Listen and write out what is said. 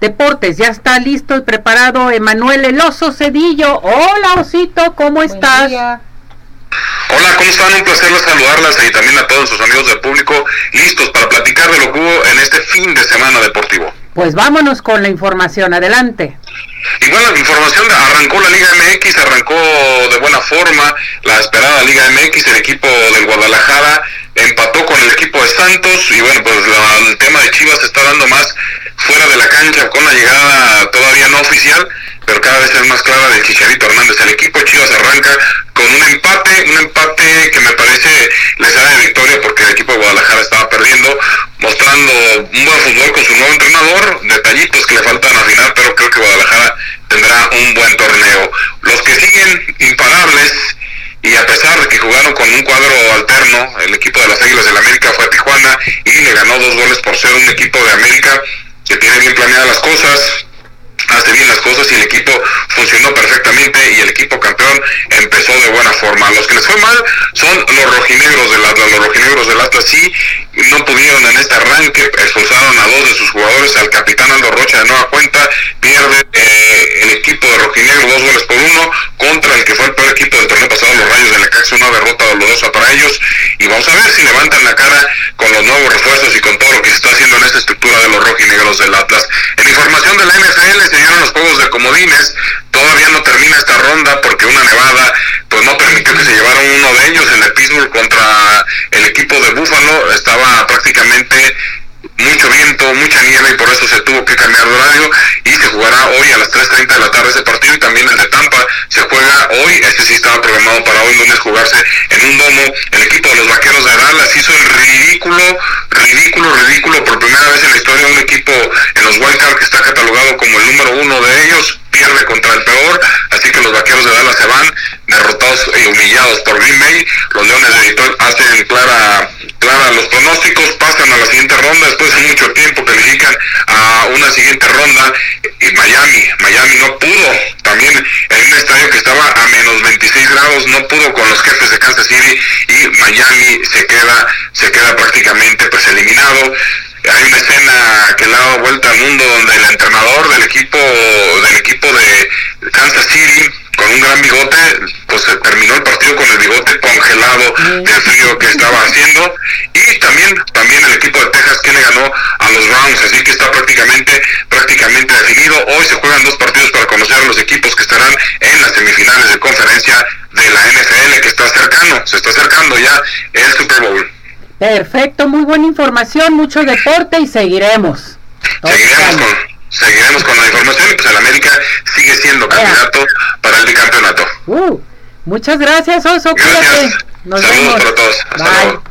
deportes. Ya está listo y preparado Emanuel Eloso Cedillo. Hola Osito, ¿cómo estás? Hola, ¿cómo están? Un placer saludarlas y también a todos sus amigos del público listos para platicar de lo que hubo en este fin de semana deportivo. Pues vámonos con la información, adelante. Y bueno, la información arrancó la Liga MX, arrancó de buena forma la esperada Liga MX, el equipo del Guadalajara empató con el equipo de Santos y bueno, pues el tema de Chivas se está dando más fuera de la con la llegada todavía no oficial, pero cada vez es más clara del Chicharito Hernández. El equipo Chivas arranca con un empate, un empate que me parece les da de victoria porque el equipo de Guadalajara estaba perdiendo, mostrando un buen fútbol con su nuevo entrenador, detallitos que le faltan afinar, pero creo que Guadalajara tendrá un buen torneo. Los que siguen imparables y a pesar de que jugaron con un cuadro alterno, el equipo de las Águilas del América fue a Tijuana y le ganó dos goles por ser un equipo de América que tiene bien planeadas las cosas, hace bien las cosas y el equipo funcionó perfectamente y el equipo campeón empezó de buena forma. Los que les fue mal son los rojinegros del Atlas. Los rojinegros del Atlas sí no pudieron en este arranque, expulsaron a dos de sus jugadores, al capitán Aldo Rocha de nueva cuenta, pierde eh, el equipo de rojinegro dos goles por uno contra el que fue el peor equipo del torneo pasado, los Rayos de la Caxa, una derrota dolorosa para ellos y vamos a ver si levantan la cara con los nuevos refuerzos y con todo lo que se está haciendo en esta estructura de los rojinegros del Atlas. En información de la NFL se dieron los juegos de comodines, todavía no termina esta ronda porque una nevada pues no permitió que se llevaran uno de ellos, el de contra el equipo de Buffalo, estaba prácticamente mucho viento, mucha nieve y por eso se tuvo que cambiar de horario. Y se jugará hoy a las 3.30 de la tarde ese partido y también el de Tampa juega hoy, este sí estaba programado para hoy lunes jugarse en un domo, el equipo de los Vaqueros de Dallas. Hizo el ridículo, ridículo, ridículo por primera vez en la historia un equipo en los Wildcard que está catalogado como el número uno de ellos, pierde contra el peor, así que los Vaqueros de Dallas se van derrotados y humillados por Green Bay, los Leones de Detroit hacen clara clara los pronósticos, pasan a la siguiente ronda, después de mucho tiempo califican a una siguiente ronda y Miami, Miami no pudo, también en un estadio que estaba a menos 26 grados, no pudo con los jefes de Kansas City y Miami se queda, se queda prácticamente pues eliminado. Hay una escena que le ha dado vuelta al mundo donde el entrenador del equipo del equipo de Kansas City con un gran bigote, pues se terminó el partido con el bigote congelado del frío que estaba haciendo y también también el equipo de Texas que le ganó a los Browns, así que está prácticamente Hoy se juegan dos partidos para conocer a los equipos que estarán en las semifinales de conferencia de la NFL que está cercano, se está acercando ya el Super Bowl. Perfecto, muy buena información, mucho deporte y seguiremos. Seguiremos con, seguiremos con la información y pues el América sigue siendo candidato para el bicampeonato. Uh, muchas gracias, Oso. Gracias. Nos Saludos vemos. para todos. Hasta Bye. luego.